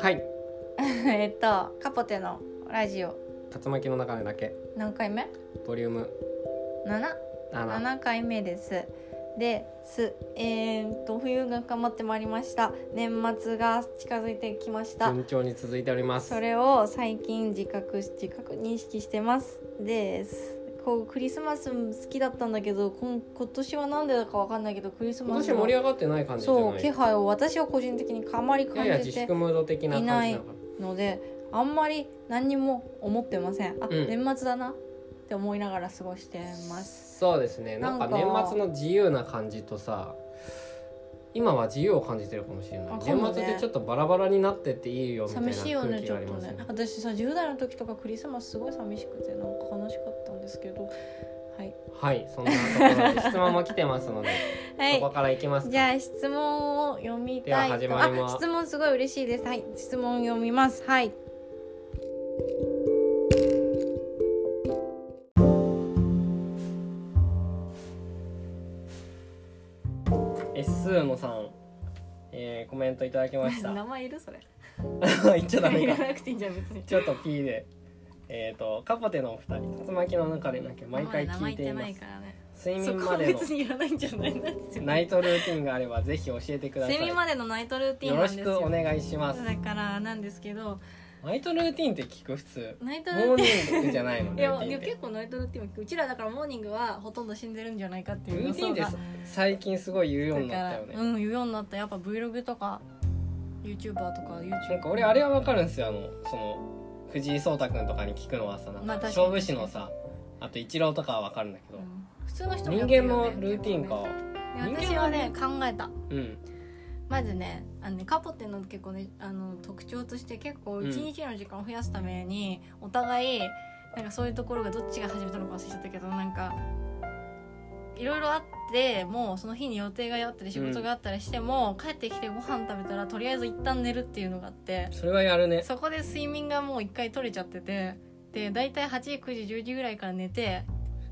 はい、はい。えっとカポテのラジオ。竜巻の中でだけ。何回目？ボリューム。7? 7 7回目です。ですえー、っと冬が深まってまいりました。年末が近づいてきました。順調に続いております。それを最近自覚し自覚認識してます。ですこうクリスマス好きだったんだけど今今年はなんでだかわかんないけどクリス今マス年盛り上がってない感じじゃそう気配を私は個人的にあまり感じて粛ムード的な感じなのであんまり何にも思ってません。あ、うん。年末だなって思いながら過ごしてます。そうですね。なんか年末の自由な感じとさ今は自由を感じてるかもしれない、年末でちょっとバラバラになってっていいよみたいな寂しいよねちょっとね。私さ10代の時とかクリスマスすごい寂しくてなんか悲しかったんですけど。はい。はいそんなところで質問も来てますので、はい。そこからいきますか。じゃあ質問を読みたいと。では始まります。あ質問すごい嬉しいです。はい質問読みます。はいントいただきました。名前いるそれ。言っちゃダメか。なくていいんじゃん別に。ちょっと P で。えっ、とカポテのお二人。竜巻の中でなきゃ毎回聞いています。ね。睡眠までの別にいらないんじゃないんですよナイトルーティンがあればぜひ教えてください。睡眠までのナイトルーティンよろしくお願いします。だからなんですけどナイトルーティンって聞く普通。ナイトモールーティン。ニングじゃないのいルーティンって。やいや結構ナイトルーティンも聞く。うちらだからモーニングはほとんど死んでるんじゃないかっていうルーティンってが最近すごい言うようになったよね。うん言うようになった。やっぱ Vlog とか YouTuber とか YouTube なんか俺あれはわかるんですよあのその藤井聡太君とかに聞くのはさなんかまあ確かに。勝負師のさあとイチローとかはわかるんだけど。うん普通の人も人やってる間よねのルーティンか。いや人間私はね考えた。うん。まずねあのねカポっての結構ねあの特徴として結構うん。一日の時間を増やすために、お互いなんかそういうところがどっちが始めたのか忘れちゃったけどなんかいろいろあってもうその日に予定があったり仕事があったりしても、帰ってきてご飯食べたらとりあえず一旦寝るっていうのがあってそれはやるね。そこで睡眠がもう一回取れちゃっててで大体8時9時10時ぐらいから寝て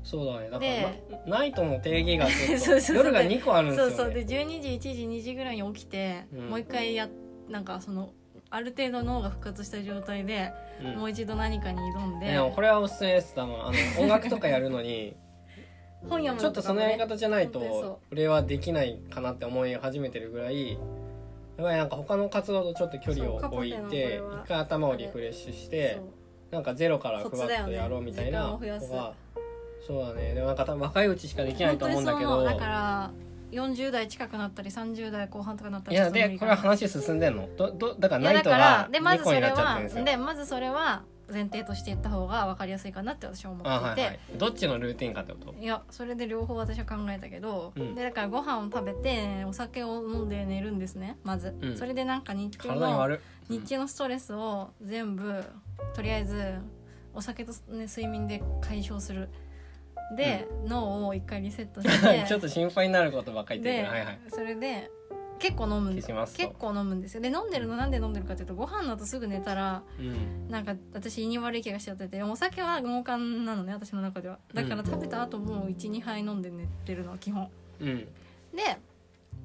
そうだね。だからナイトの定義が 夜が2個あるんですよね。そうそう。で12時1時2時ぐらいに起きて、うん。もう一回やなんかそのある程度脳が復活した状態で、うん。もう一度何かに挑んで、でもこれはおすすめです。多分あの 音楽とかやるのに本読むちょっとそのやり方じゃないと俺はできないかなって思い始めてるぐらいやっぱりなんか他の活動とちょっと距離を置いて一回頭をリフレッシュしてなんかゼロからふわっとコツだよねやろうみたいな時間を増やす。のがそうだね。でもなんか多分若いうちしかできないと思うんだけど。だから40代近くなったり30代後半とかなったりいやでこれはい話進んでんの？どどだからナイトやだからが2でまずそれはでまずそれは前提として言った方が分かりやすいかなって私は思っていて、あはいはいどっちのルーティンかってこと？いやそれで両方私は考えたけど、うん。でだからご飯を食べてお酒を飲んで寝るんですねまず、うん。それでなんか日中の日中のストレスを全部とりあえずお酒と、ね、睡眠で解消するで、脳を一回リセットして。ちょっと心配になることばっかり言ってで、るはいはい。それで結構飲むんです結構飲むんですよ。で飲んでるのなんで飲んでるかっていうとご飯の後すぐ寝たらうん。なんか私胃に悪い気がしちゃっててお酒は脳幹なのね私の中では。だからうん。食べた後もう12杯飲んで寝てるのは基本。うん。で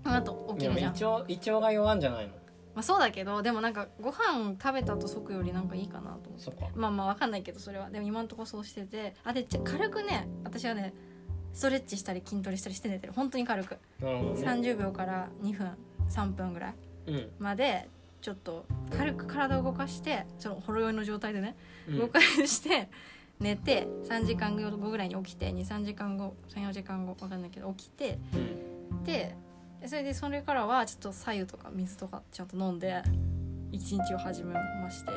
あと起きるじゃん、腸胃腸が弱んじゃないの？まあ、そうだけどでもなんかご飯食べた後即よりなんかいいかなと思って。そっか。まあまあわかんないけどそれは。でも今んとこそうしてて。あで軽くね私はねストレッチしたり筋トレしたりして寝てる。本当に軽く。なるほどね。30秒から2分3分ぐらいうん。までちょっと軽く体を動かしてそのほろ酔いの状態でねうん。動かして寝て3時間後ぐらいに起きて23時間後34時間後わかんないけど起きてうん。でそれでそれからはちょっと白湯とか水とかちゃんと飲んで一日を始めまして。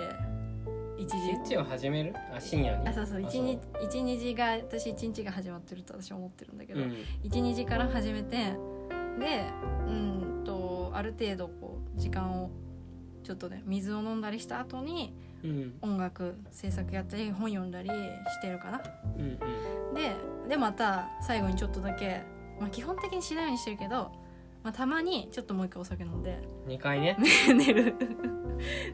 1スイッ時チを始める？あ深夜に？あそうそう。あ一日一日が私一日が始まってると私は思ってるんだけど、うん。一日から始めてでうんとある程度こう時間をちょっとね水を飲んだりした後にうん。音楽制作やったり本読んだりしてるかな。うんうん。ででまた最後にちょっとだけ、まあ、基本的にしないようにしてるけど、まあ、たまにちょっともう一回お酒飲んで。2回ね。寝る。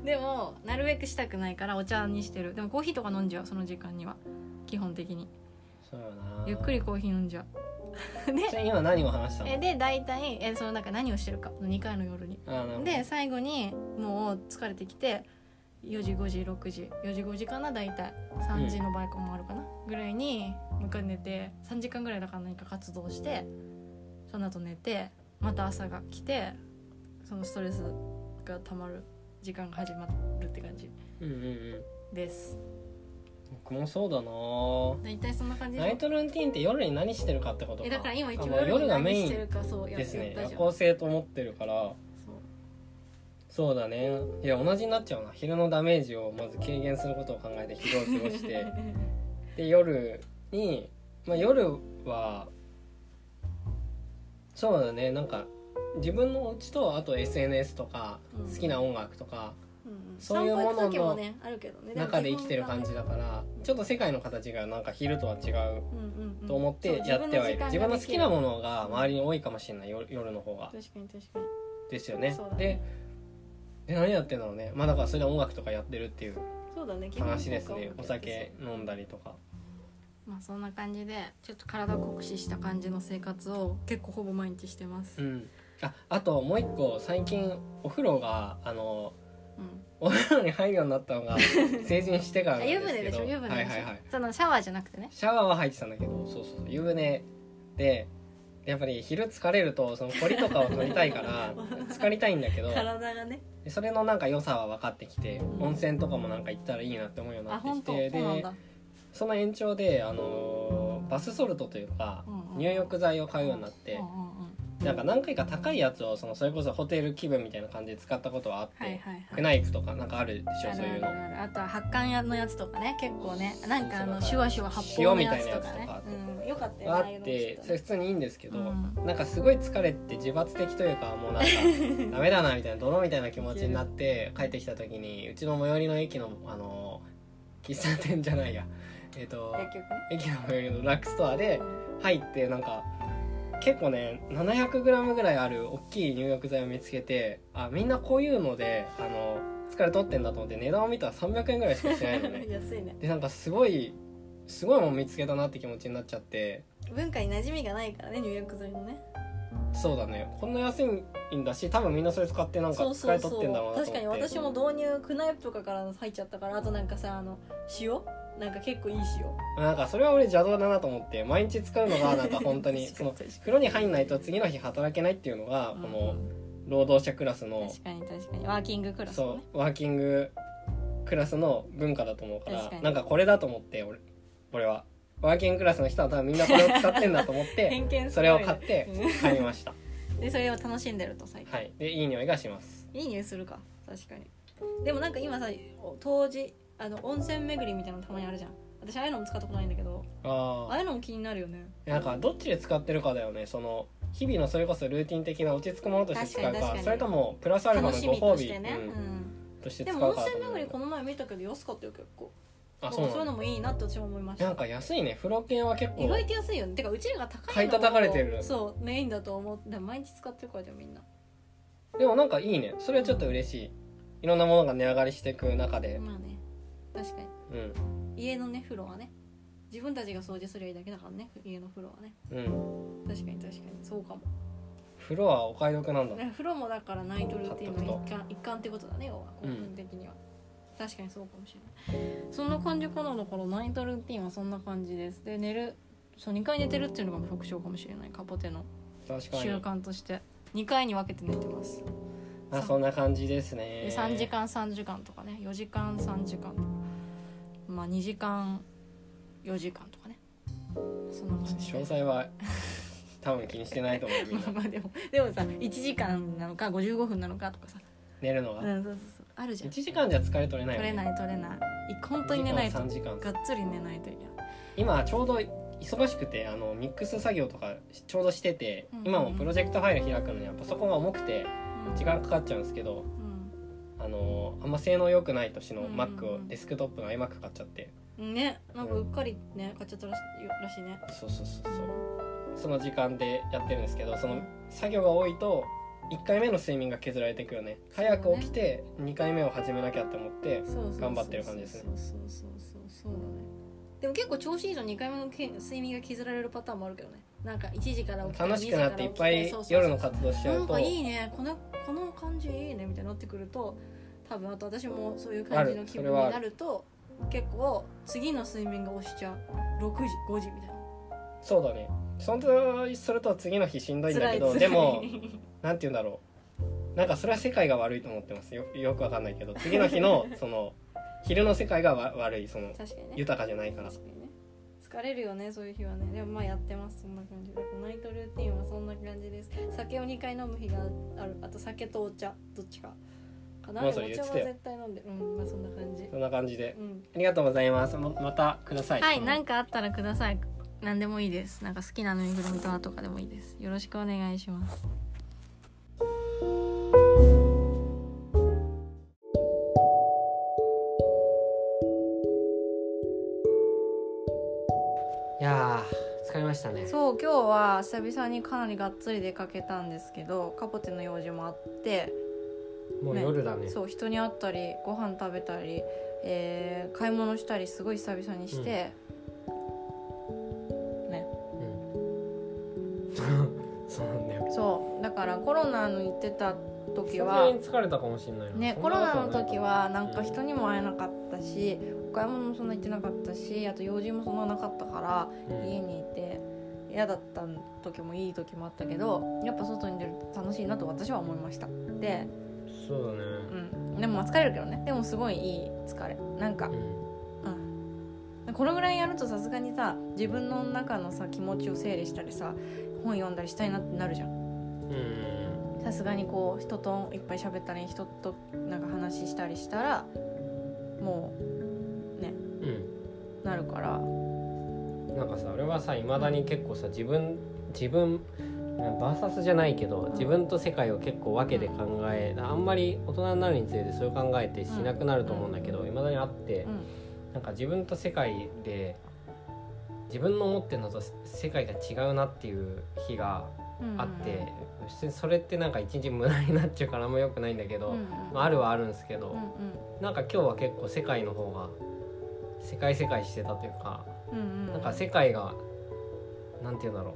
でもなるべくしたくないからお茶にしてる。でもコーヒーとか飲んじゃうその時間には。基本的に。そうよな。ゆっくりコーヒー飲んじゃう。でじゃあ今何を話したの？えで大体えそのなんか何をしてるか。2回の夜に。で最後にもう疲れてきて4時5時6時。4時5時かな大体。3時のバイクもあるかな、ぐらいにもう一回寝て3時間ぐらいだから何か活動してその後寝てまた朝が来てそのストレスがたまる時間が始まるって感じうんうんうん。です僕もそうだな。ぁ大体そんな感じナイトルーティンって夜に何してるかってことか。えだから今一応夜がメインですね。夜行性と思ってるから。そうそうだね。いや同じになっちゃうな。昼のダメージをまず軽減することを考えて昼を過ごして。で夜に、まあ、夜はそうだね。なんか自分のお家とあと SNS とかうん。好きな音楽とかうんうん。そういうものの散歩行く時もねあるけどね。中で生きてる感じだからちょっと世界の形がなんか昼とは違うと思ってやってはいる。自分の好きなものが周りに多いかもしれない夜夜の方が。確かに確かに。ですよね。そうだね。でで何やってんだろうね。まあだからそれで音楽とかやってるっていうそうだね。基本話ですね。お酒飲んだりとかまあそんな感じでちょっと体を酷使した感じの生活を結構ほぼ毎日してます。うん。ああともう一個最近お風呂があのうん。お風呂に入るようになったのが成人してからなんですけど。あ湯船でしょ？湯船でしょ、はいはいはい。そのシャワーじゃなくてね。シャワーは入ってたんだけどそうそうそう。湯船でやっぱり昼疲れるとそのコリとかを取りたいから 疲れたいんだけど体がね。でそれのなんか良さは分かってきてうん。温泉とかもなんか行ったらいいなって思うようになってきてでそうなんだその延長で、あのーバスソルトというか入浴剤を買うようになってなんか何回か高いやつをそのそれこそホテル気分みたいな感じで使ったことはあって、はいはいはい。クナイプとかなんかあるでしょあそういうの。るあとは発汗屋のやつとかね結構ねなんかあのシュワシュワ発泡のやつとか塩みたいなねやつとかうんよかったよあねってそれ普通にいいんですけど、うん。なんかすごい疲れて自発的というかもうなんかダメだなみたいな泥みたいな気持ちになって帰ってきた時にうちの最寄りの駅のあの喫茶店じゃないやえっ、と結局ね。駅の最寄りのドラッグストアで入ってなんか結構ね 700g ぐらいある大きい入浴剤を見つけてあみんなこういうのであの疲れ取ってんだと思って値段を見たら300円ぐらいしかしてないのね。安いね。でなんかすごいすごいもん見つけたなって気持ちになっちゃって。文化に馴染みがないからね入浴剤のね。そうだね。こんな安いんだし多分みんなそれ使ってなんかそう疲そうそう。れ取ってんだろうな確かに私も導入クナイプとかから入っちゃったからあとなんかさあの塩なんか結構いい塩なんかそれは俺邪道だなと思って毎日使うのがなんか本当に その風呂に入んないと次の日働けないっていうのがこの労働者クラスの確かに確かに。ワーキングクラスのね。そうワーキングクラスの文化だと思うからなんかこれだと思って俺俺は。ワーキングクラスの人は多分みんなこれを使ってんだと思って それを買って買いました。でそれを楽しんでると最近、はい。でいい匂いがします。い、い匂いするか。確かに。でもなんか今さ当時あの温泉巡りみたいなのたまにあるじゃん。私ああいうのも使ったことないんだけど。あああいうのも気になるよね。あなんかどっちで使ってるかだよね。その日々のそれこそルーティン的な落ち着くものとして使うかそれともプラスアルファのご褒美。としてね、うん。うん。としてで使うか。だと思うも温泉巡りこの前見たけど安かったよ結構。あそそういうそううなののもいいなって私も思いました。なんか安いね。風呂系は結構。意外と安いよね。てかうちらが高いの買い叩かれてる。そうメインだと思って毎日使ってるからじゃんみんな。でもなんかいいね。それはちょっと嬉しい。いろんなものが値上がりしていく中で。まあね確かに。うん。家のね風呂はね。自分たちが掃除すりゃいいだけだからね。家の風呂はね。うん。確かに確かに。そうかも、風呂はお買い得なんだ。ね、風呂もだからナイトルーティンの一環一環ってことだね要は。根本的には、確かにそうかもしれない。そんな感じかなだからナイトルーティンはそんな感じです。で寝るそう2回寝てるっていうのが特徴かもしれない。カポテの習に。慣として。2回に分けて寝てます。あそんな感じですね。で3時間3時間とかね。4時間3時間とかまあ2時間4時間とかね。そんな感じで。詳細は多分気にしてないと思うみんな。まあまあでもでもさ1時間なのか55分なのかとかさ。寝るのがうんそうそうそう。あるじゃん。1時間じゃ疲れ取れないよね。取れない取れない。本当に寝ないと。3時間がっつり寝ないといけない。今ちょうど忙しくてあのミックス作業とかちょうどしててうん今もプロジェクトファイル開くのにはパソコンが重くてうん。時間かかっちゃうんですけどあのあんま性能良くない年のうん。うんうん Mac をデスクトップの iMac 買っちゃって。うんねなんかうっかりね買っちゃったらしらしいね。そうそうそうそう。その時間でやってるんですけどその作業が多いと1回目の睡眠が削られていくよね。早く起きて2回目を始めなきゃって思って頑張ってる感じですね。そうそうそうそう。そうだね。でも結構調子いいと2回目のけ睡眠が削られるパターンもあるけどね。なんか1時から起きて楽しくなっていっぱ2い夜の活動しちゃうんとなかいいね。このこの感じいいねみたいになってくると多分あと私もそういう感じの気分になると結構次の睡眠が押しちゃう。6時5時みたいな。そうだね。そんなすると次の日しんどいんだけどでもなんて言うんだろう。なんかそれは世界が悪いと思ってます。よよくわかんないけど次の日のその昼の世界がわ悪いそのね。豊かじゃないから疲れるよねそういう日はね。でもまあやってます。そんな感じ。でナイトルーティンはそんな感じです。酒を2回飲む日がある。あと酒とお茶。どっちかかな。お茶は絶対飲んでうんまあそんな感じ。そんな感じで。うん。ありがとうございます。ままたください。はい、なんかあったらください。何でもいいです。なんか好きなぬいぐるみとかでもいいです。よろしくお願いします。は久々にかなりがっつり出かけたんですけど、カポテの用事もあって、もう夜だね。そう人に会ったり、ご飯食べたり、えー買い物したりすごい久々にして、ね、うん。そうなんだよそう。だからコロナの言ってた時はに疲れたかもしれないな。ね、そコロナの時はなんか人にも会えなかったしお買い物もそんな行ってなかったしあと用事もそんななかったからうん。家にいて嫌だった時もいい時もあったけどやっぱ外に出ると楽しいなと私は思いました。で,、そうだね。うん、でもまあ疲れるけどね。でもすごいいい疲れ。なんかう、ん。うん、このぐらいやるとさすがにさ自分の中のさ気持ちを整理したりさ本読んだりしたいなってなるじゃん。うん。さすがにこう人といっぱい喋ったり人となんか話したりしたらもうねうん。なるからなんかさ俺はさいまだに結構さ自分自分バーサスじゃないけどん。自分と世界を結構分けて考えあんまり大人になるにつれてそういう考えってしなくなると思うんだけどいまだにあってうん。なんか自分と世界で自分の思ってるのと世界が違うなっていう日がうんあってそれってなんか一日無駄になっちゃうからあんま良くないんだけどうんうんまああるはあるんですけどうん。なんか今日は結構世界の方が世界世界してたというかうんうん。なんか世界がなんて言うんだろう。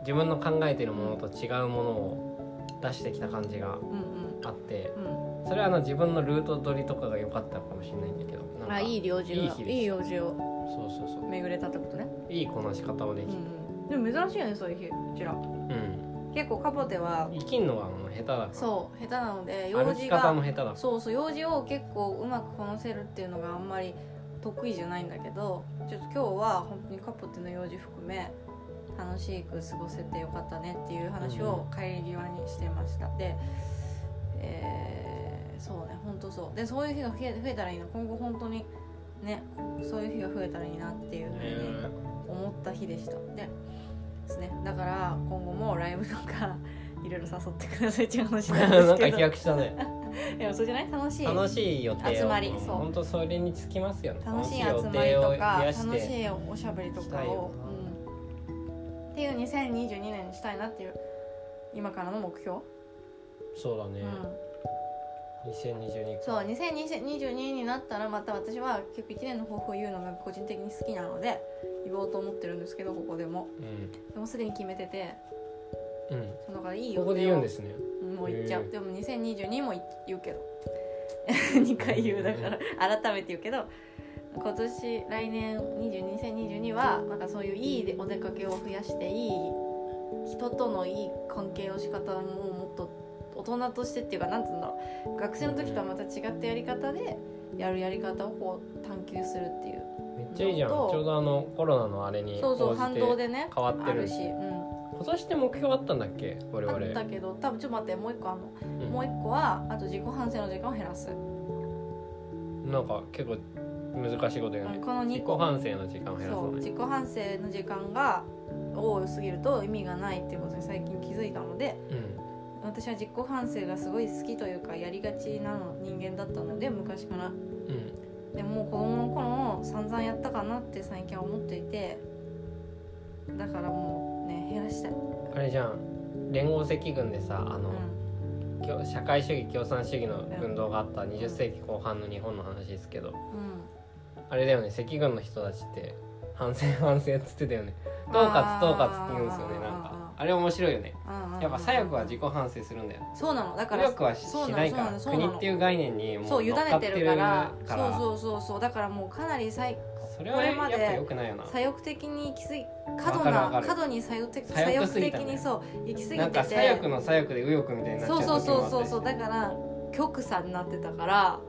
自分の考えてるものと違うものを出してきた感じがうんうん。あってうん。それはあの自分のルート取りとかが良かったかもしれないんだけどなんかあいい領事がいいいい用事をそうそうそう。巡れたってことね。いいこなし方をできてうんうん。でも珍しいよねそういう日。うちら。うん。結構カポテは生きんのがあの下手だから。そう下手なので用歩事き方もが下手だから。そうそう用事を結構うまくこなせるっていうのがあんまり得意じゃないんだけどちょっと今日は本当にカポテの用事含め楽しく過ごせてよかったねっていう話を帰り際にしてました、で、えーそうね本当そう。でそういう日が増え増えたらいいな。今後本当にねそういう日が増えたらいいなっていうふうにえ。思った日でした。でですね。だから今後もライブとかいろいろ誘ってくださいっていう話なんでー なんか飛すけど躍したねいやそうじゃない？楽しい。楽しい予定を。集まり。そう。本当それにつきますよ。ね楽しい集予まりとか楽しいおしゃべりとかを、うん、っていう2022年にしたいなっていう今からの目標、そうだね、うん、2022そう2022になったらまた私は結構1年の抱負を言うのが個人的に好きなので言おうと思ってるんですけどここでも。うん。でもすでに決めてて。うん。そのからいい予定を。ここで言うんですね。うんもう言っちゃう。でも2022も言うけど。2回言うだから。改めて言うけど。今年来年20 2022はなんかそういういいお出かけを増やしていい人とのいい関係の仕方ももっと大人としてっていうかなんつうんだろう。学生の時とはまた違ったやり方でやるやり方をこう探求するっていう。めっちゃいいじゃん。ちょうどあのコロナのあれにそうそう反動でね変わってるし、うん、今年って目標あったんだっけ？我々。あったけど多分ちょっと待ってもう一個あんの、うん。もう一個はあと自己反省の時間を減らす。なんか結構難しいこと言うね。この2自己個反省の時間を減らそうそうね自己反省の時間が多すぎると意味がないっていうことに最近気づいたのでうん。私は自己反省がすごい好きというかやりがちなの人間だったので昔から。うん。でも子供の頃散々やったかなって最近は思っていて。だからもうね減らしたい、うあれじゃん。連合赤軍でさあの、ん。きょ社会主義共産主義の運動があった20世紀後半の日本の話ですけど。うん。あれだよね。赤軍の人たちって反省 反省っつってたよね。統括統括って言うんですよねなんか。あれ面白いよね。やっぱ左翼は自己反省するんだよ。そうなの。だから右翼はしないから国っていう概念にもそうう委ねてるから。から。そうそうそうそう。だからもうかなり最それはやっぱ良くないよな。左翼的に行き過ぎ過度な過度に左翼的左翼的にそう行き過ぎてて。なんか左翼の左翼で右翼みたいになっちゃそううそうそうそううそうだから極左になってたから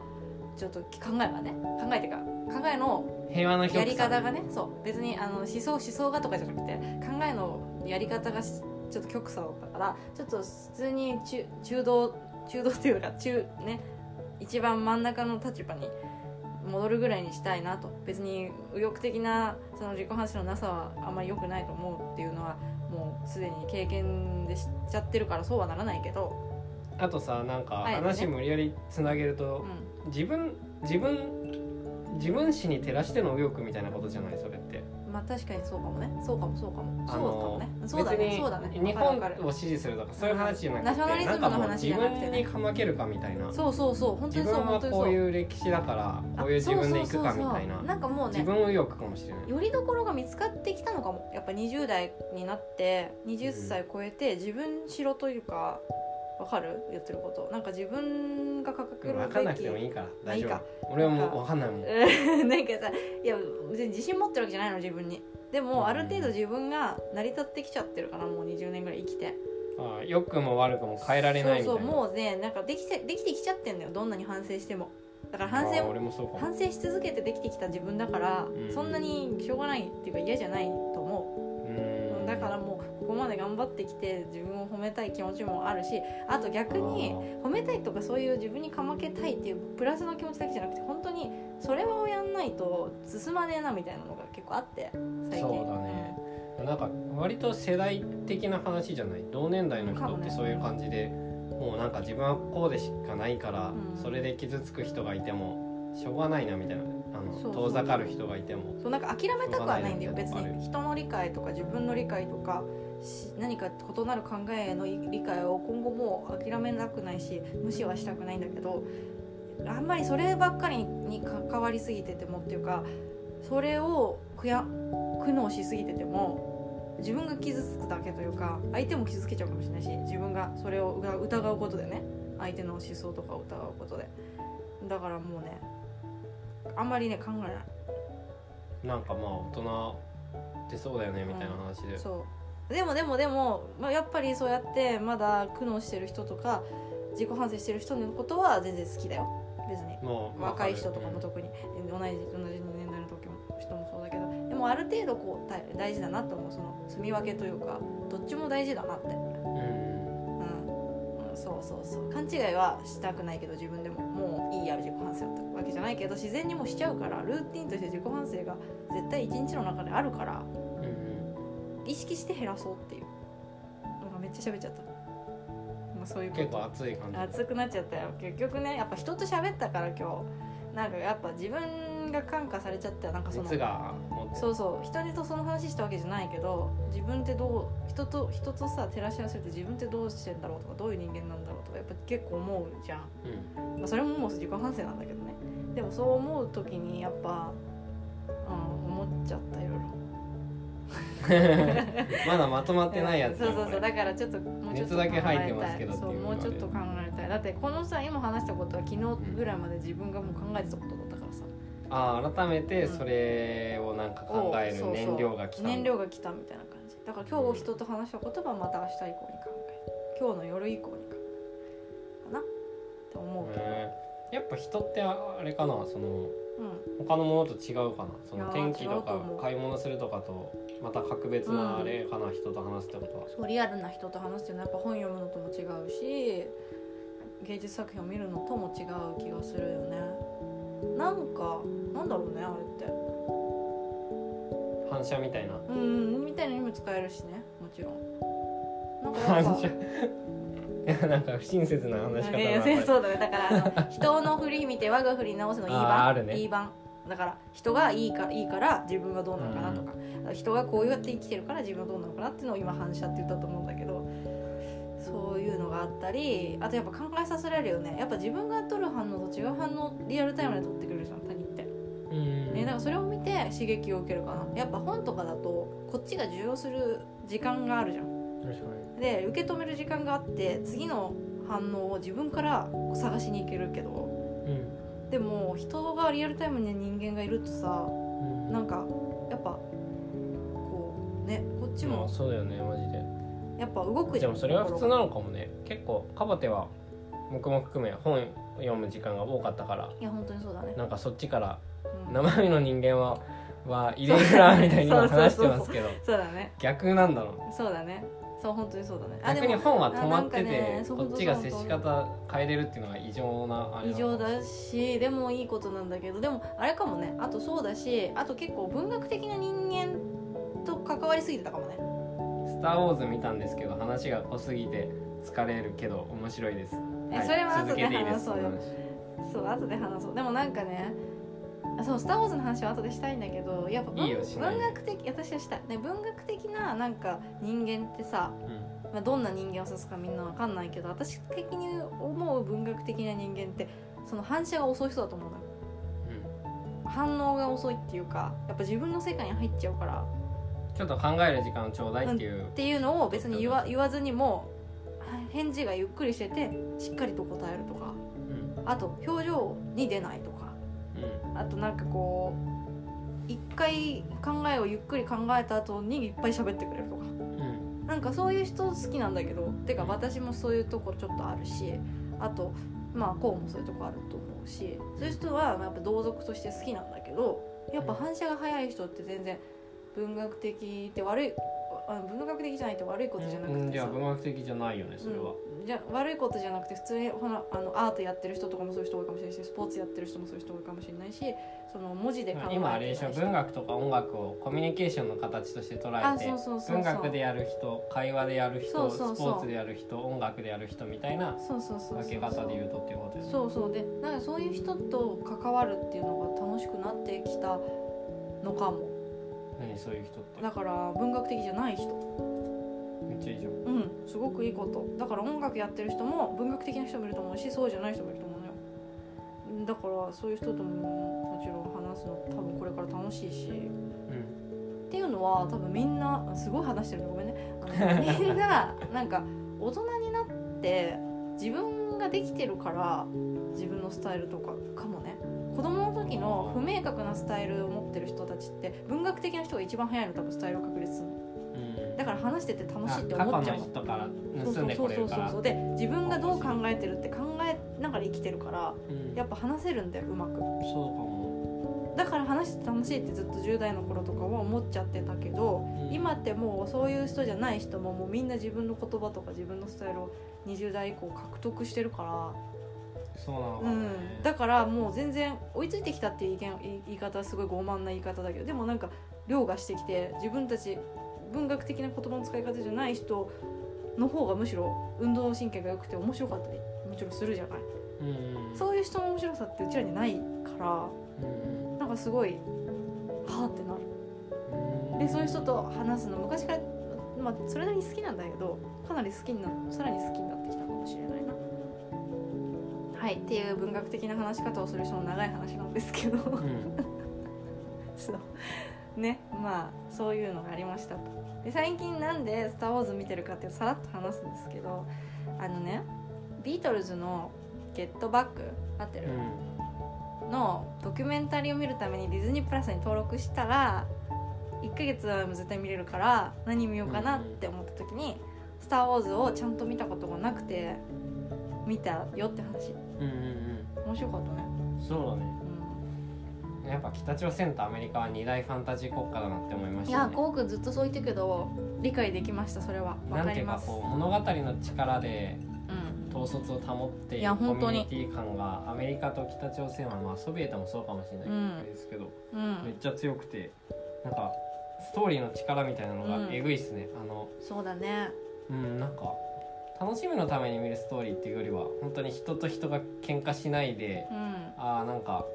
ちょっと考えがね。考えてか考えの平和のやり方がね。そう別にあの思想思想がとかじゃなくて考えのやり方がしちょっと極左だったからちょっと普通に中中道中道っていうか中ね一番真ん中の立場に戻るぐらいにしたいなと。別に右翼的なその自己反省のなさはあんまり良くないと思うっていうのはもうすでに経験でしちゃってるからそうはならないけど、あとさなんか話無理やりつなげると、う自分自分自分史に照らしての右翼みたいなことじゃないそれまあ確かにそうかもね。そうかもそうかも。そうかもね。そうだね。別そうだね。に日本を支持するとかそういう話じゃなくて、ナショナリズムの話じ自ゃなくてね。分にかまけるかみたいな。そうそうそう。本当にそう本当にそう。こういう歴史だからこういう自分でいくかみたいな。あそうそうそう。そうなんかもうね自分右翼かもしれない。よりどころが見つかってきたのかも。やっぱ20代になって20歳超えて自分しろというかわかる？言ってること。なんか自分が掲げるべき分かんなくてもいいから。大丈まあいいか。夫。俺はもう分か。んないもん。う んなんかさいや別に自信持ってるわけじゃないの自分に。でもある程度自分が成り立ってきちゃってるからもう20年ぐらい生きて。ああ良くも悪くも変えられないみたいな。そうそうもうねなんかできてできてきちゃってんだよどんなに反省しても。だから反省俺もそうかも。反省し続けてできてきた自分だから、うん。そんなにしょうがないっていうか嫌じゃないと思う。う、ん。だからもうまで頑張ってきて自分を褒めたい気持ちもあるしあと逆に褒めたいとかそういう自分にかまけたいっていうプラスの気持ちだけじゃなくて本当にそれをやんないと進まねえなみたいなのが結構あって最近。そうだね。なんか割と世代的な話じゃない？同年代の人ってそういう感じでもうなんか自分はこうでしかないから、うん。それで傷つく人がいてもしょうがないなみたいな。あの遠ざかる人がいても。そうなんか諦めたくはないんだよ別に。人の理解とか自分の理解とかし何か異なる考えの理解を今後もう諦めなくないし無視はしたくないんだけどあんまりそればっかりに関わりすぎててもっていうかそれを苦や苦悩しすぎてても自分が傷つくだけというか相手も傷つけちゃうかもしれないし自分がそれを疑うことでね相手の思想とかを疑うことで。だからもうねあんまりね考えない。なんかまあ大人ってそうだよねみたいな話で、そうでもでもでも、まあ、やっぱりそうやってまだ苦悩してる人とか自己反省してる人のことは全然好きだよ。別に。若い人とかも特に。同じ同じ年代の時も人もそうだけど。でもある程度こう大大事だなと思う。その住み分けというかどっちも大事だなって、うん。うん。うん、そうそうそう。勘違いはしたくないけど自分でももういいや自己反省だったわけじゃないけど自然にもしちゃうからルーティンとして自己反省が絶対一日の中であるから意識して減らそうっていう。なんかめっちゃ喋っちゃった、まあ、そういう結構熱い感じ。熱くなっちゃったよ。結局ねやっぱ人と喋ったから今日なんかやっぱ自分が感化されちゃったよなんかそのそうそう。人にとその話したわけじゃないけど自分ってどう人と人とさ照らし合わせて自分ってどうしてんだろうとかどういう人間なんだろうとかやっぱ結構思うじゃん、うん。まあ、それももう自己反省なんだけどね。でもそう思う時にやっぱ、うん、思っちゃったいろいろ まだまとまってないやつそうそうそうだからちょっともうちょっと熱だけ入ってますけどそうもうちょっと考えたい。だってこのさ今話したことは昨日ぐらいまで自分がもう考えてたことだったからさ。ああ改めてそれをなんか考える燃料が来た燃料が来たみたいな感じ。だから今日人と話した言葉はまた明日以降に考える今日の夜以降に考えるかな。って思うけど、へーやっぱ人ってあれかなそのうん他のものと違うかな？その天気とか買い物するとかとまた格別なあれかな、人と話すってことは。そうリアルな人と話すっていうのはやっぱ本読むのとも違うし芸術作品を見るのとも違う気がするよね。なんかなんだろうねあれって。反射みたいな。うんみたいな意味使えるしねもちろん。なんか反射。いやなんか不親切な話し方だなそうだねだからあの人の振り見て我が振り直すのいいああるね。いい版だから人がいいかいいから自分はどうなのかなとか、人がこうやって生きてるから自分はどうなのかなっていうのを今反射って言ったと思うんだけど。そういうのがあったりあとやっぱ考えさせられるよね。やっぱ自分が取る反応と違う反応をリアルタイムで取ってくれるじゃん他人って。うん。えなんかそれを見て刺激を受けるかな。やっぱ本とかだとこっちが受容する時間があるじゃん。確かにで受け止める時間があって次の反応を自分から探しに行けるけどうん。でも人がリアルタイムに人間がいるとさうん。なんかやっぱこうねこっちもまあそうだよねマジで。やっぱ動くじゃんでもそれは普通なのかもね。結構カバテは僕も含め本読む時間が多かったから。いや本当にそうだね、なんかそっちからうん。生身の人間ははイレギュラーみたいに話してますけど。そうだね。逆なんだろうそうだねそう本当にそうだね。逆に本は止まっててそうこっちが接し方変えれるっていうのが異常なあれ異常だしでもいいことなんだけどでもあれかもね。あとそうだしあと結構文学的な人間と関わりすぎてたかもね。スター・ウォーズ見たんですけど話が濃すぎて疲れるけど面白いです。はいえそれは後で話そうよ。そう後で話そう。でもなんかねあそう「スター・ウォーズ」の話は後でしたいんだけどやっぱ文いいよしない文学的私はしたい、ね、文学的ななんか人間ってさ、うん。まあ、どんな人間を指すかみんなわかんないけど私的に思う文学的な人間ってその反射が遅い人だと思うのよ。反応が遅いっていうかやっぱ自分の世界に入っちゃうから。ちょっと考える時間をちょうだいっていう、っていうのを別に言わ言わずにも返事がゆっくりしててしっかりと答えるとか。うん。あと表情に出ないとか。うんあとなんかこう一回考えをゆっくり考えた後にいっぱい喋ってくれるとか。うん。なんかそういう人好きなんだけどてか私もそういうとこちょっとあるしあとまあこうもそういうとこあると思うしそういう人はやっぱ同族として好きなんだけどやっぱ反射が早い人って全然文学的って悪いあの文学的じゃないって悪いことじゃなうんくてさ。じゃあ文学的じゃないよねそれは、うんじゃ悪いことじゃなくて普通にほらあのアートやってる人とかもそういう人多いかもしれないしスポーツやってる人もそういう人多いかもしれないしその文字で考えて今あれでしょ文学とか音楽をコミュニケーションの形として捉えてそうそうそうそう。文学でやる人会話でやる人スポーツでやる人音楽でやる人みたいな分け方で言うとっていうことですねそうそう。でなんかそういう人と関わるっていうのが楽しくなってきたのかも。何そういう人って。だから文学的じゃない人。ちゃいいじゃん。うんすごくいいこと。だから音楽やってる人も文学的な人もいると思うしそうじゃない人もいると思うのよ。だからそういう人とももちろん話すの多分これから楽しいし。うんっていうのは多分みんなすごい話してるの。ごめんね。あの みんななんか大人になって自分ができてるから自分のスタイルとかかもね。子供の時の不明確なスタイルを持ってる人たちって文学的な人が一番早いの多分スタイルを確立するの。うんだから話してて楽しいって思っちゃう。からそう盗んでこれるから。そうで自分がどう考えてるって考えながら生きてるからうん。やっぱ話せるんだようまく。そうかも。だから話して楽しいってずっと10代の頃とかは思っちゃってたけどうん。今ってもうそういう人じゃない人ももうみんな自分の言葉とか自分のスタイルを20代以降獲得してるかそうなのら、かもね。うん、だからもう全然追いついてきたっていう言い方はすごい傲慢な言い方だけどでもなんか凌駕してきて自分たち文学的な言葉の使い方じゃない人の方がむしろ運動神経が良くて面白かったりもちろんするじゃない。そういう人の面白さってうちらにないからうん。なんかすごいはあってなる。うん。でそういう人と話すの昔から、まあ、それなりに好きなんだけどかなり好きになさらに好きになってきたかもしれないな。はいっていう文学的な話し方をする人の長い話なんですけど。うん。そうねまあそういうのがありましたと。で最近なんで「スター・ウォーズ」見てるかってさらっと話すんですけどあのねビートルズの「ゲットバック」合ってる、のドキュメンタリーを見るためにディズニープラスに登録したら1ヶ月は絶対見れるから何見ようかなって思った時に「スター・ウォーズ」をちゃんと見たことがなくて見たよって話。うんうん面白かったね。うんそうだねやっぱ北朝鮮とアメリカは二大ファンタジー国家だなって思いまうん、いしたね。やこうくんずっとそう言ってるけど理解できましたそれは。わなんていうかかります。こう物語の力でうん統率を保っていいやるコミ本当に。ュニティ感がアメリカと北朝鮮はまあソビエトもそうかもしれないうんですけど、うん。めっちゃ強くてなんかストーリーの力みたいなのうんがえぐいっすね、あのそうだね。うんなんか楽しみのために見るストーリーっていうよりは本当に人と人が喧嘩しないでうん。ああなんか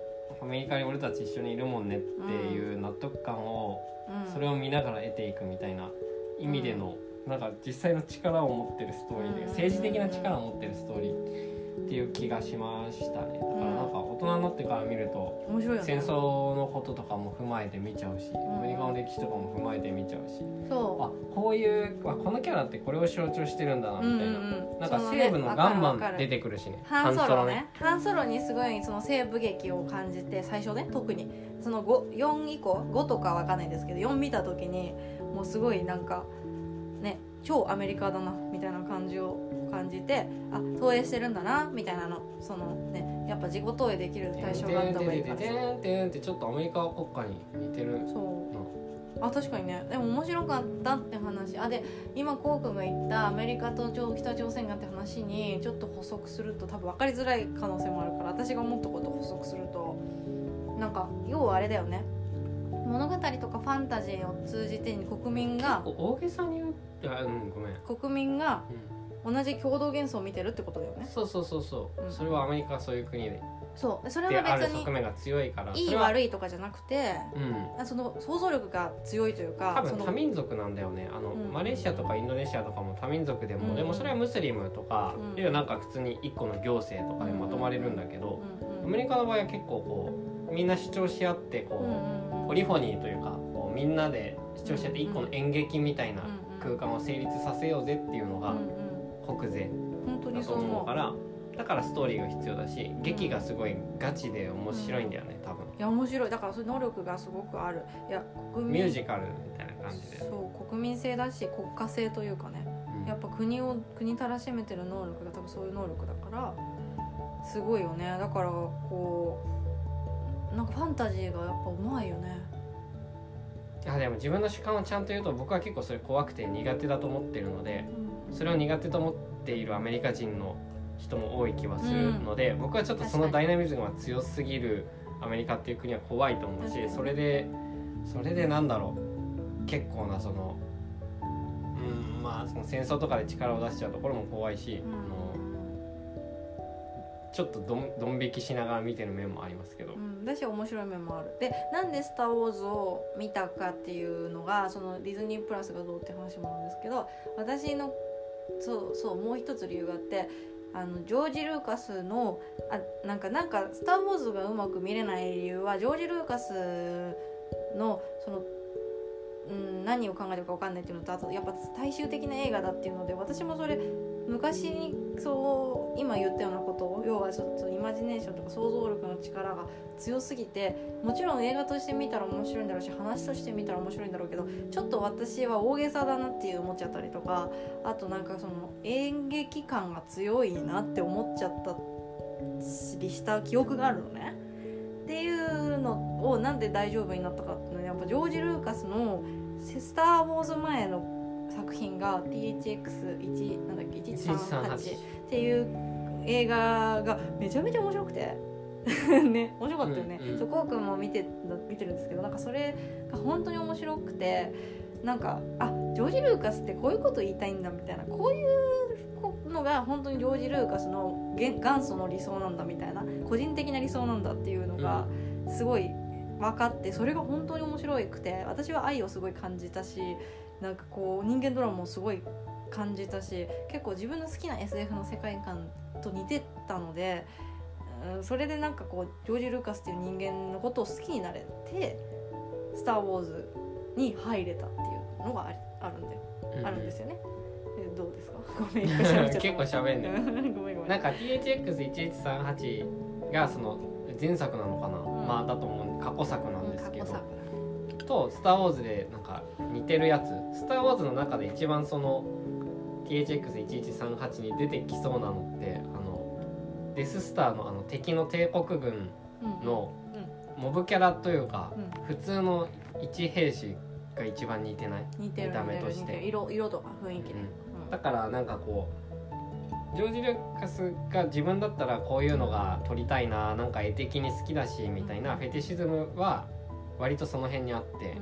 アメリカに俺たち一緒にいるもんねっていう納得感を、うん。それを見ながら得ていくみたいな意味での、なんか実際の力を持ってるストーリーで、うん。政治的な力を持ってるストーリーっっていう気がしましたね。だからなんか大人になってから見ると面白いよね。戦争のこととかも踏まえて見ちゃうしアメリカの歴史とかも踏まえて見ちゃうし。そあこういうあこのキャラってこれを象徴してるんだなううんみたいな、うんなんかそね西部のガンマン出てくるしね。ハンソロね。ハンソロにすごいその西部劇を感じて最初ね特に。その5 4以降？5とかわかんないですけど4見た時にもうすごいなんかね超アメリカだなみたいな感じを感じてあ投影してるんだなみたいなのそのねやっぱ自己投影できる対象があった方がいいからてんてんってちょっとアメリカ国家に似てるそうあ確かにねでも面白かったって話あで今こうくんが言ったアメリカと北朝鮮がって話にちょっと補足すると多分分かりづらい可能性もあるから私が思ったことを補足するとなんか要はあれだよね物語とかファンタジーを通じて国民が結構大げさに言ういやうんごめん、国民がうん同じ共同幻想を見てるってことだよね。そうそうそうそう、うん。それはアメリカはそういう国で。そう。それは別にる側面が強いから。いい悪いとかじゃなくてうん。あその想像力が強いというか多分多民族なんだよね。あの、うん。マレーシアとかインドネシアとかも多民族でも、うん。でもそれはムスリムとか、うん。いやなんか普通に一個の行政とかでまとまれるんだけど、アメリカの場合は結構こうみんな主張し合ってこう、ポリフォニーというかこうみんなで主張し合って一個の演劇みたいな空間を成立させようぜっていうのが国税本当だとにそう思う。からだからストーリーが必要だし劇がすごいガチで面白いんだよね多分。いや面白い。だからそういう能力がすごくある。いや国民ミュージカルみたいな感じで、そう国民性だし国家性というかね。うん。やっぱ国を国たらしめてる能力が多分そういう能力だからすごいよね。だからこうなんかファンタジーがやっぱうまいよねいやでも自分の主観をちゃんと言うと僕は結構それ怖くて苦手だと思ってるのでそれを苦手と思っているアメリカ人の人も多い気はするので、僕はちょっとそのダイナミズムが強すぎるアメリカっていう国は怖いと思うしそれでそれでなんだろう結構なそのうんまあその戦争とかで力を出しちゃうところも怖いし、うん。あのちょっとどん引きしながら見てる面もありますけど、うん、だし面白い面もある。でなんで「スター・ウォーズ」を見たかっていうのがそのディズニープラスがどうって話もなんですけど私のそうそうもう一つ理由があってあのジョージ・ルーカスのあなんかなんか「スター・ウォーズ」がうまく見れない理由はジョージ・ルーカスのそのうん、何を考えてるか分かんないっていうのとあとやっぱ大衆的な映画だっていうので私もそれ昔にそう今言ったようなことを要はちょっとイマジネーションとか想像力の力が強すぎてもちろん映画として見たら面白いんだろうし話として見たら面白いんだろうけどちょっと私は大げさだなっていう思っちゃったりとかあとなんかその演劇感が強いなって思っちゃったりした記憶があるのね。っていうのをなんで大丈夫になったかっていうのはやっぱジョージ・ルーカスの「スター・ウォーズ」前の作品が THX1 なんだっけ1138っていう映画がめちゃめちゃ面白くて。ね面白かったよね、うんうん。そこうくんも見て見てるんですけどなんかそれが本当に面白くてなんかあジョージ・ルーカスってこういうこと言いたいんだみたいな。こういうのが本当にジョージ・ルーカスの元元祖の理想なんだみたいな。個人的な理想なんだっていうのがすごい分かってそれが本当に面白くて私は愛をすごい感じたしなんかこう人間ドラマもすごい感じたし結構自分の好きな SF の世界観と似てたので、うん、それでなんかこうジョージ・ルーカスっていう人間のことを好きになれて「スター・ウォーズ」に入れたっていうのがありあるんで、うん。あるんですよね。えどうですか？ごめん 結構喋んね ごめんごめん。なんか THX1138 がその前作なのかな、ん。まあだと思う過去作なんですけど、過去作と「スター・ウォーズ」でなんか似てるやつ「スター・ウォーズ」の中で一番その THX1138 に出てきそうなのってあのデススターのあの敵の帝国軍うん。のモブキャラというか、うん。普通の一兵士が一番似てない、似てる見た目として。色色とか雰囲気で、だからなんかこうジョージ・ルーカスが自分だったらこういうのが撮りたいななんか絵的に好きだしみたいなフェティシズムは割とその辺にあって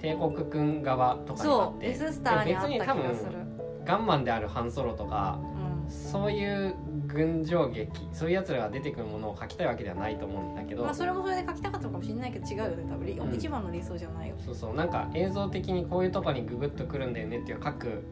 帝国軍側とかにあってデススターにあった気がする。別にガンマンであるハンソロとかうん。そういう群青劇そういうやつらが出てくるものを描きたいわけではないと思うんだけど、まあそれもそれで書きたかったのかもしれないけど違うよね多分、理うん。一番の理想じゃない。よそうそうなんか映像的にこういうとこにググッとくるんだよねっていう書く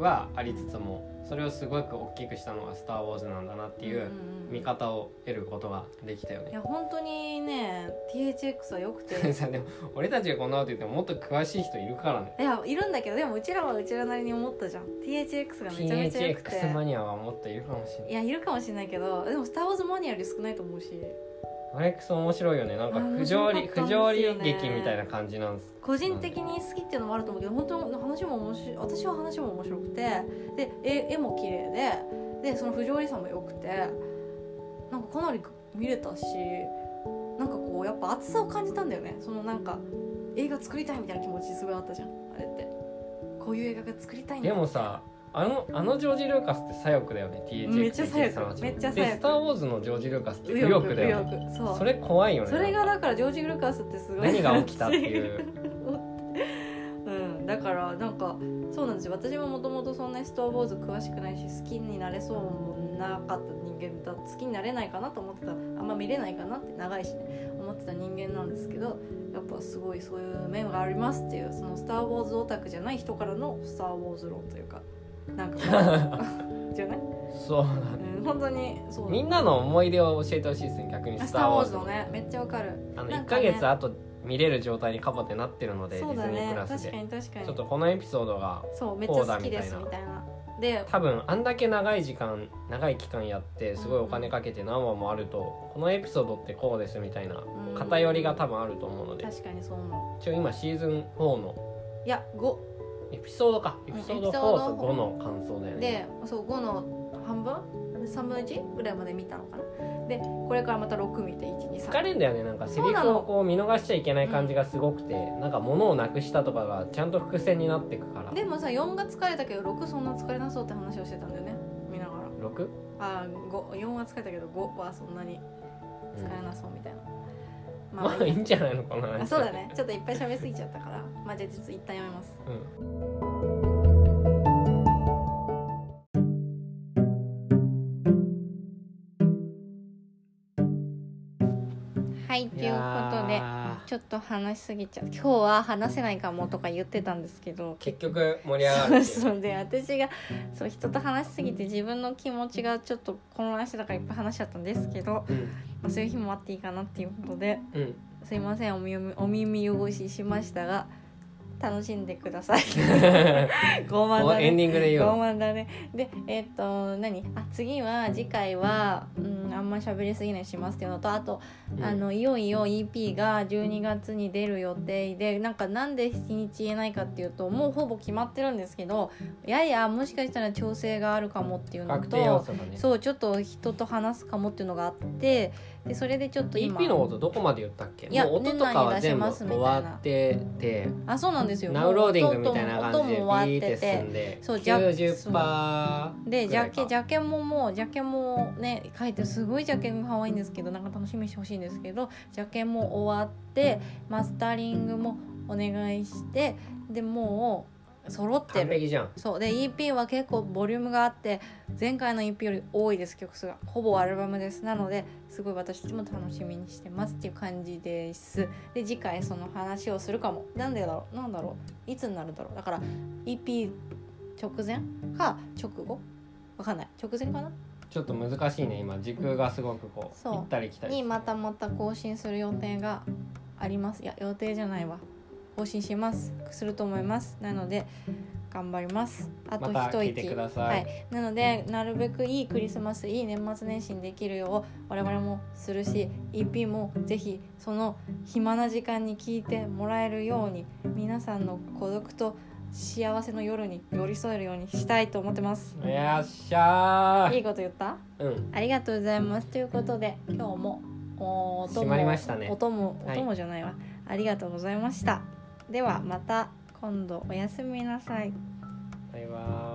はありつつもそれをすごく大きくしたのが「スター・ウォーズ」なんだなっていう見方を得ることができたよね。いや本当にね THX はよくて。さでも俺たちがこんなこと言ってももっと詳しい人いるからね。いやいるんだけどでもうちらはうちらなりに思ったじゃん。THX がめちゃめちゃよくて。THX マニアはもっといるかもしれない。いやいるかもしれないけどでも「スター・ウォーズ」マニアより少ないと思うしアレックス面白いよね。なんか不条理面白かったんです不条理劇みたいな感じなんです。個人的に好きっていうのもあると思うけど本当に話も面白い私は話も面白くてで絵絵も綺麗ででその不条理さも良くてなんかかなり見れたしなんかこうやっぱ熱さを感じたんだよね。そのなんか映画作りたいみたいな気持ちすごいあったじゃんあれって。こういう映画が作りたいんだ。でもさあのあのジョージ・ルーカスって左翼だよね。THX めっちゃ左翼。138めっちゃ左翼。でスター・ウォーズのジョージ・ルーカスって右右翼翼だよね。右翼。そう。それ怖いよねそれがだからジョージ・ルーカスってすごい。何が起きたっていううん、だからなんかそうなんですよ。私ももともとそんなにスター・ウォーズ詳しくないし好きになれそうもなかった人間だ。好きになれないかなと思ってた。あんま見れないかなって長いしね。思ってた人間なんですけどやっぱすごいそういう面がありますっていうその「スター・ウォーズ」オタクじゃない人からの「スター・ウォーズ論」というかなんか じゃない、そうだ。ねうん、本当にそう。みんなの思い出を教えてほしいですね逆にスター・ウォーズの。のねめっちゃわかる。あの1なんか月後見れる状態にカポってなってるのでディズニープラスで。確かに確かに。ちょっとこのエピソードがそうめっちゃ好きですみたいな。で多分あんだけ長い時間長い期間やってすごいお金かけて何話もあるとこのエピソードってこうですみたいなうん。偏りが多分あると思うので。確かにそう思一応今シーズン4の。ういや5エピソードか。エピソード4エピソードと5の感想だよね。でそう5の半分？3分の1ぐらいまで見たのかな？でこれからまた6見て123疲れんだよね。なんかセリフをこう見逃しちゃいけない感じがすごくて、なんか物をなくしたとかがちゃんと伏線になってくから。でもさ4が疲れたけど6そんな疲れなそうって話をしてたんだよね。見ながら。6? あー4は疲れたけど5はそんなに疲れなそうみたいな、まあいいんじゃないのかなあそうだね。ちょっといっぱい喋りすぎちゃったから。まあじゃあちょっと一旦やめます。うん。はいということでちょっと話しすぎちゃう。今日は話せないかもとか言ってたんですけど。結局盛り上がるそうで私がそう人と話しすぎて自分の気持ちがちょっと混乱してたからいっぱい話しちゃったんですけど、うん。まあ、そういう日もあっていいかなっていうことでうん。すいません。お耳お耳汚ししましたが楽しんでください。傲慢だね。エンディングで言おう傲慢だね。でえっ、と何？あ次は次回は、うん、あんま喋りすぎないしますっていうのとあとうん。あのいよいよ EP が12月に出る予定でなんかなんで日にち言えないかっていうともうほぼ決まってるんですけどややもしかしたら調整があるかもっていうのとね。そうちょっと人と話すかもっていうのがあってでそれでちょっと今。EP のことどこまで言ったっけ？いやもう音とかは全部終わってて。あそうなんですよ。ナウローディングみたいな感じでビ音も終わーってって。進んでそうじゃ90%でジャケジャャケももうジャケもね書いてすごいジャケが可愛いんですけどなんか楽しみにしてほしいんですけどジャケも終わってマスタリングもお願いしてでもう揃ってる。完璧じゃん。そう。で EP は結構ボリュームがあって前回の EP より多いです。曲数が。ほぼアルバムです。なのですごい私たちも楽しみにしてますっていう感じです。で次回その話をするかも。なんでだろう？なんだろう？いつになるだろう？だから EP 直前か直後？わかんない。直前かな？ちょっと難しいね。今時空がすごくこうそう。行ったり来たりにまたまた更新する予定があります。いや予定じゃないわ更新します。すると思います。なので頑張ります。あと一息。てください。はい、なのでなるべくいいクリスマスいい年末年始にできるよう我々もするし EP もぜひその暇な時間に聞いてもらえるように皆さんの孤独と幸せの夜に寄り添えるようにしたいと思ってます。よっしゃー。いいこと言った？うん。ありがとうございます。ということで今日もお音締まりましたね。音もはい。音もじゃないわ、ありがとうございましたではまた今度おやすみなさい。バイバーイ。